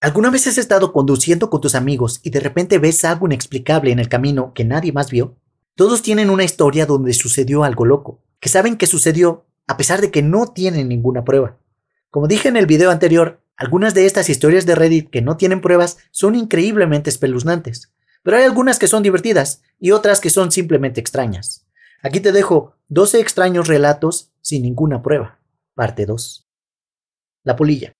¿Alguna vez has estado conduciendo con tus amigos y de repente ves algo inexplicable en el camino que nadie más vio? Todos tienen una historia donde sucedió algo loco, que saben que sucedió a pesar de que no tienen ninguna prueba. Como dije en el video anterior, algunas de estas historias de Reddit que no tienen pruebas son increíblemente espeluznantes, pero hay algunas que son divertidas y otras que son simplemente extrañas. Aquí te dejo 12 extraños relatos sin ninguna prueba. Parte 2. La polilla.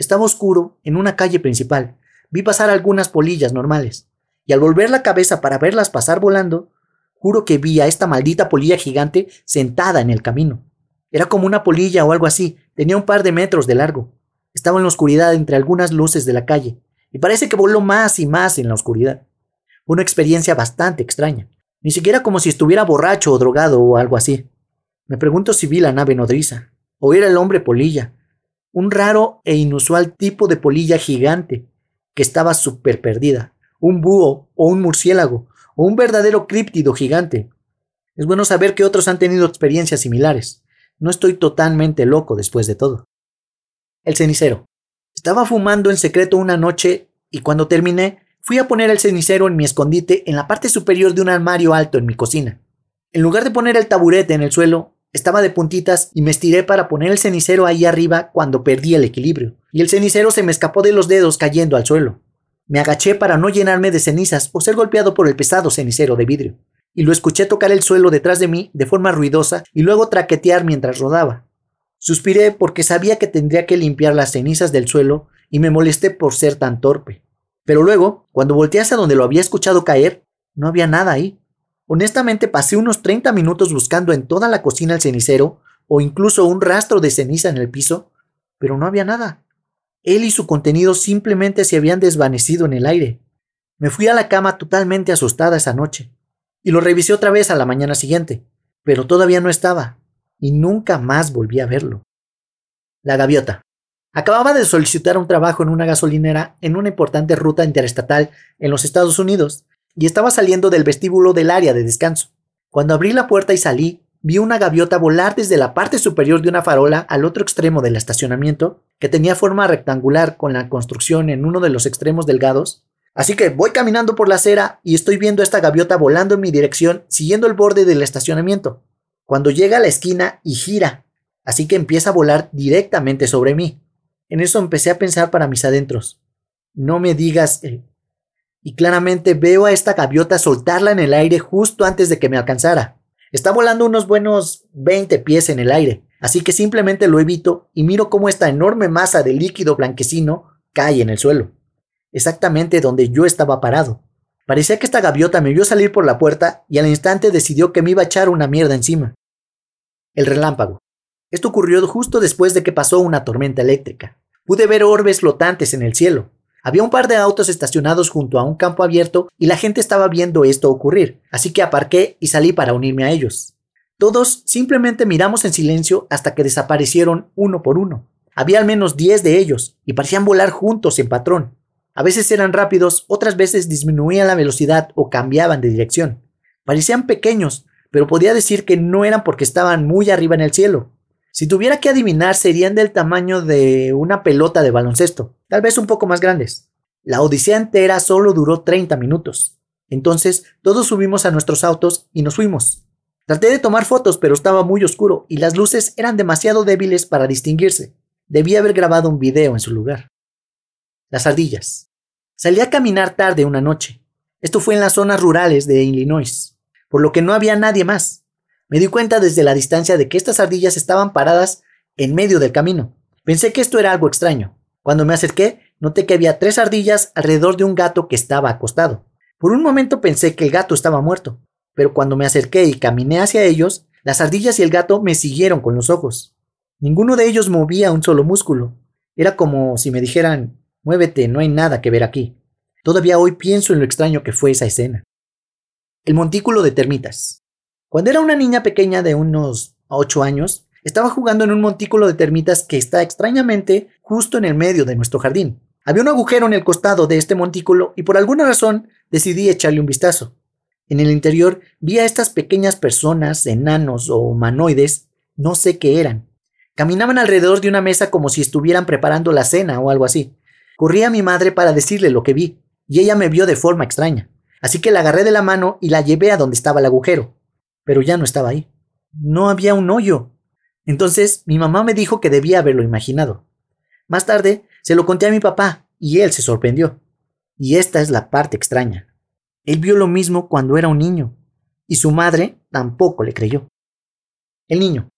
Estaba oscuro en una calle principal. Vi pasar algunas polillas normales, y al volver la cabeza para verlas pasar volando, Juro que vi a esta maldita polilla gigante sentada en el camino. Era como una polilla o algo así, tenía un par de metros de largo. Estaba en la oscuridad entre algunas luces de la calle, y parece que voló más y más en la oscuridad. Una experiencia bastante extraña, ni siquiera como si estuviera borracho o drogado o algo así. Me pregunto si vi la nave nodriza, o era el hombre polilla, un raro e inusual tipo de polilla gigante, que estaba súper perdida, un búho o un murciélago, o un verdadero críptido gigante. Es bueno saber que otros han tenido experiencias similares. No estoy totalmente loco después de todo. El cenicero. Estaba fumando en secreto una noche y cuando terminé fui a poner el cenicero en mi escondite en la parte superior de un armario alto en mi cocina. En lugar de poner el taburete en el suelo, estaba de puntitas y me estiré para poner el cenicero ahí arriba cuando perdí el equilibrio, y el cenicero se me escapó de los dedos cayendo al suelo. Me agaché para no llenarme de cenizas o ser golpeado por el pesado cenicero de vidrio, y lo escuché tocar el suelo detrás de mí de forma ruidosa y luego traquetear mientras rodaba. Suspiré porque sabía que tendría que limpiar las cenizas del suelo y me molesté por ser tan torpe. Pero luego, cuando volteé hacia donde lo había escuchado caer, no había nada ahí. Honestamente pasé unos 30 minutos buscando en toda la cocina el cenicero o incluso un rastro de ceniza en el piso, pero no había nada. Él y su contenido simplemente se habían desvanecido en el aire. Me fui a la cama totalmente asustada esa noche, y lo revisé otra vez a la mañana siguiente, pero todavía no estaba, y nunca más volví a verlo. La gaviota. Acababa de solicitar un trabajo en una gasolinera en una importante ruta interestatal en los Estados Unidos, y estaba saliendo del vestíbulo del área de descanso. Cuando abrí la puerta y salí, vi una gaviota volar desde la parte superior de una farola al otro extremo del estacionamiento, que tenía forma rectangular con la construcción en uno de los extremos delgados. Así que voy caminando por la acera y estoy viendo a esta gaviota volando en mi dirección, siguiendo el borde del estacionamiento. Cuando llega a la esquina y gira, así que empieza a volar directamente sobre mí. En eso empecé a pensar para mis adentros. No me digas... Eh, y claramente veo a esta gaviota soltarla en el aire justo antes de que me alcanzara. Está volando unos buenos 20 pies en el aire, así que simplemente lo evito y miro cómo esta enorme masa de líquido blanquecino cae en el suelo, exactamente donde yo estaba parado. Parecía que esta gaviota me vio salir por la puerta y al instante decidió que me iba a echar una mierda encima. El relámpago. Esto ocurrió justo después de que pasó una tormenta eléctrica. Pude ver orbes flotantes en el cielo. Había un par de autos estacionados junto a un campo abierto y la gente estaba viendo esto ocurrir, así que aparqué y salí para unirme a ellos. Todos simplemente miramos en silencio hasta que desaparecieron uno por uno. Había al menos diez de ellos y parecían volar juntos en patrón. A veces eran rápidos, otras veces disminuían la velocidad o cambiaban de dirección. Parecían pequeños, pero podía decir que no eran porque estaban muy arriba en el cielo. Si tuviera que adivinar, serían del tamaño de una pelota de baloncesto, tal vez un poco más grandes. La odisea entera solo duró 30 minutos. Entonces todos subimos a nuestros autos y nos fuimos. Traté de tomar fotos, pero estaba muy oscuro y las luces eran demasiado débiles para distinguirse. Debía haber grabado un video en su lugar. Las ardillas. Salí a caminar tarde una noche. Esto fue en las zonas rurales de Illinois, por lo que no había nadie más. Me di cuenta desde la distancia de que estas ardillas estaban paradas en medio del camino. Pensé que esto era algo extraño. Cuando me acerqué, noté que había tres ardillas alrededor de un gato que estaba acostado. Por un momento pensé que el gato estaba muerto, pero cuando me acerqué y caminé hacia ellos, las ardillas y el gato me siguieron con los ojos. Ninguno de ellos movía un solo músculo. Era como si me dijeran, muévete, no hay nada que ver aquí. Todavía hoy pienso en lo extraño que fue esa escena. El montículo de termitas. Cuando era una niña pequeña de unos 8 años, estaba jugando en un montículo de termitas que está extrañamente justo en el medio de nuestro jardín. Había un agujero en el costado de este montículo y por alguna razón decidí echarle un vistazo. En el interior vi a estas pequeñas personas, enanos o humanoides, no sé qué eran. Caminaban alrededor de una mesa como si estuvieran preparando la cena o algo así. Corrí a mi madre para decirle lo que vi, y ella me vio de forma extraña. Así que la agarré de la mano y la llevé a donde estaba el agujero. Pero ya no estaba ahí. No había un hoyo. Entonces mi mamá me dijo que debía haberlo imaginado. Más tarde se lo conté a mi papá, y él se sorprendió. Y esta es la parte extraña. Él vio lo mismo cuando era un niño, y su madre tampoco le creyó. El niño.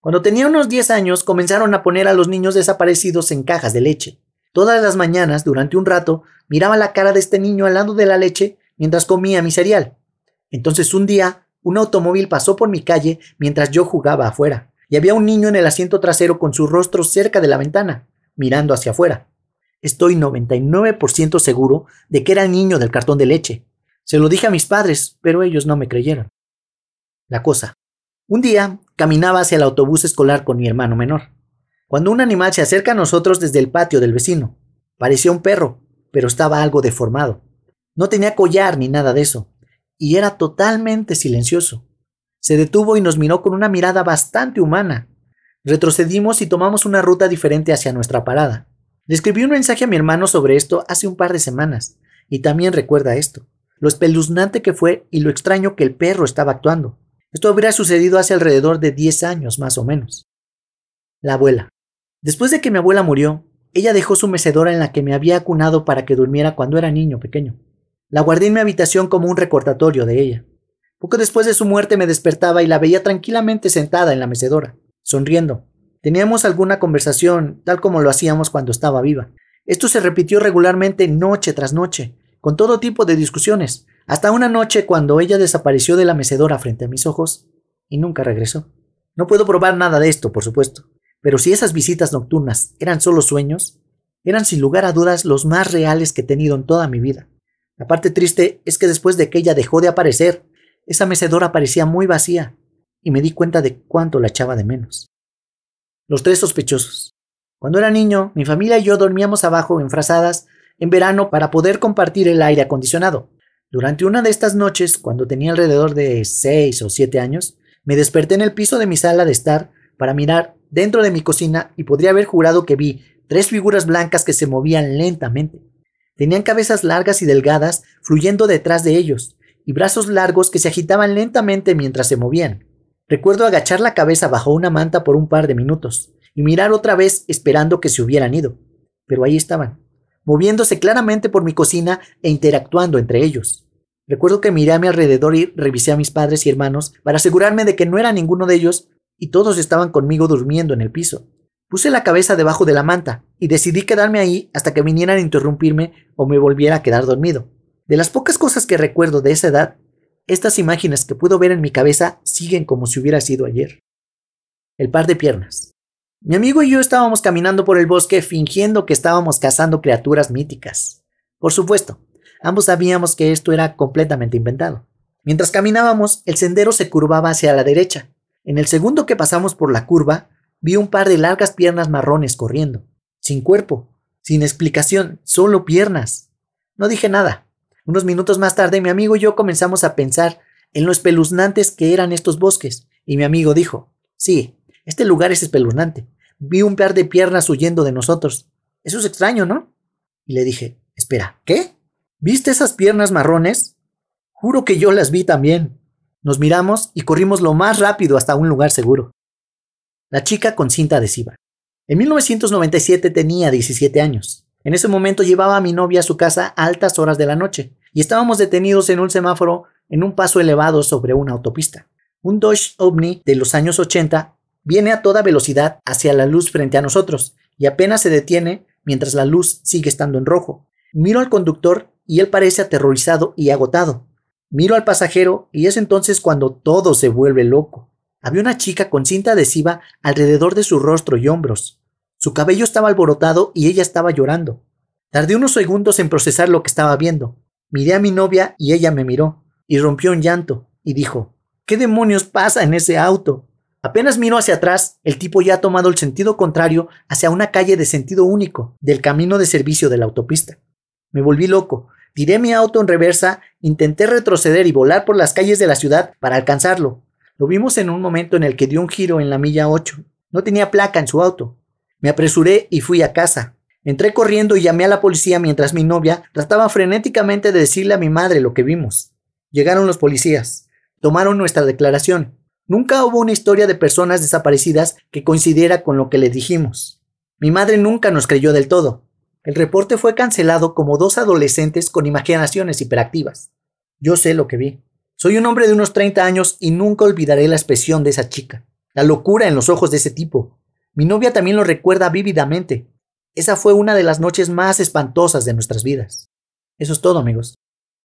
Cuando tenía unos 10 años comenzaron a poner a los niños desaparecidos en cajas de leche. Todas las mañanas, durante un rato, miraba la cara de este niño al lado de la leche mientras comía mi cereal. Entonces un día, un automóvil pasó por mi calle mientras yo jugaba afuera, y había un niño en el asiento trasero con su rostro cerca de la ventana, mirando hacia afuera. Estoy 99% seguro de que era el niño del cartón de leche. Se lo dije a mis padres, pero ellos no me creyeron. La cosa. Un día caminaba hacia el autobús escolar con mi hermano menor cuando un animal se acerca a nosotros desde el patio del vecino. Parecía un perro, pero estaba algo deformado. No tenía collar ni nada de eso, y era totalmente silencioso. Se detuvo y nos miró con una mirada bastante humana. Retrocedimos y tomamos una ruta diferente hacia nuestra parada. Le escribí un mensaje a mi hermano sobre esto hace un par de semanas, y también recuerda esto, lo espeluznante que fue y lo extraño que el perro estaba actuando. Esto habría sucedido hace alrededor de 10 años más o menos. La abuela. Después de que mi abuela murió, ella dejó su mecedora en la que me había acunado para que durmiera cuando era niño pequeño. La guardé en mi habitación como un recordatorio de ella. Poco después de su muerte me despertaba y la veía tranquilamente sentada en la mecedora, sonriendo. Teníamos alguna conversación, tal como lo hacíamos cuando estaba viva. Esto se repitió regularmente noche tras noche, con todo tipo de discusiones, hasta una noche cuando ella desapareció de la mecedora frente a mis ojos y nunca regresó. No puedo probar nada de esto, por supuesto. Pero si esas visitas nocturnas eran solo sueños, eran sin lugar a dudas los más reales que he tenido en toda mi vida. La parte triste es que después de que ella dejó de aparecer, esa mecedora parecía muy vacía, y me di cuenta de cuánto la echaba de menos. Los tres sospechosos. Cuando era niño, mi familia y yo dormíamos abajo en frazadas en verano para poder compartir el aire acondicionado. Durante una de estas noches, cuando tenía alrededor de seis o siete años, me desperté en el piso de mi sala de estar para mirar dentro de mi cocina y podría haber jurado que vi tres figuras blancas que se movían lentamente. Tenían cabezas largas y delgadas fluyendo detrás de ellos, y brazos largos que se agitaban lentamente mientras se movían. Recuerdo agachar la cabeza bajo una manta por un par de minutos, y mirar otra vez esperando que se hubieran ido. Pero ahí estaban, moviéndose claramente por mi cocina e interactuando entre ellos. Recuerdo que miré a mi alrededor y revisé a mis padres y hermanos para asegurarme de que no era ninguno de ellos y todos estaban conmigo durmiendo en el piso. Puse la cabeza debajo de la manta y decidí quedarme ahí hasta que vinieran a interrumpirme o me volviera a quedar dormido. De las pocas cosas que recuerdo de esa edad, estas imágenes que puedo ver en mi cabeza siguen como si hubiera sido ayer. El par de piernas. Mi amigo y yo estábamos caminando por el bosque fingiendo que estábamos cazando criaturas míticas. Por supuesto, ambos sabíamos que esto era completamente inventado. Mientras caminábamos, el sendero se curvaba hacia la derecha, en el segundo que pasamos por la curva, vi un par de largas piernas marrones corriendo, sin cuerpo, sin explicación, solo piernas. No dije nada. Unos minutos más tarde mi amigo y yo comenzamos a pensar en lo espeluznantes que eran estos bosques, y mi amigo dijo, sí, este lugar es espeluznante. Vi un par de piernas huyendo de nosotros. Eso es extraño, ¿no? Y le dije, espera, ¿qué? ¿Viste esas piernas marrones? Juro que yo las vi también. Nos miramos y corrimos lo más rápido hasta un lugar seguro. La chica con cinta adhesiva. En 1997 tenía 17 años. En ese momento llevaba a mi novia a su casa a altas horas de la noche y estábamos detenidos en un semáforo en un paso elevado sobre una autopista. Un Dodge Omni de los años 80 viene a toda velocidad hacia la luz frente a nosotros y apenas se detiene mientras la luz sigue estando en rojo. Miro al conductor y él parece aterrorizado y agotado. Miro al pasajero y es entonces cuando todo se vuelve loco. Había una chica con cinta adhesiva alrededor de su rostro y hombros. Su cabello estaba alborotado y ella estaba llorando. Tardé unos segundos en procesar lo que estaba viendo. Miré a mi novia y ella me miró, y rompió en llanto, y dijo, ¿Qué demonios pasa en ese auto? Apenas miro hacia atrás, el tipo ya ha tomado el sentido contrario hacia una calle de sentido único, del camino de servicio de la autopista. Me volví loco, Tiré mi auto en reversa, intenté retroceder y volar por las calles de la ciudad para alcanzarlo. Lo vimos en un momento en el que dio un giro en la milla 8. No tenía placa en su auto. Me apresuré y fui a casa. Entré corriendo y llamé a la policía mientras mi novia trataba frenéticamente de decirle a mi madre lo que vimos. Llegaron los policías, tomaron nuestra declaración. Nunca hubo una historia de personas desaparecidas que coincidiera con lo que le dijimos. Mi madre nunca nos creyó del todo. El reporte fue cancelado como dos adolescentes con imaginaciones hiperactivas. Yo sé lo que vi. Soy un hombre de unos 30 años y nunca olvidaré la expresión de esa chica, la locura en los ojos de ese tipo. Mi novia también lo recuerda vívidamente. Esa fue una de las noches más espantosas de nuestras vidas. Eso es todo, amigos.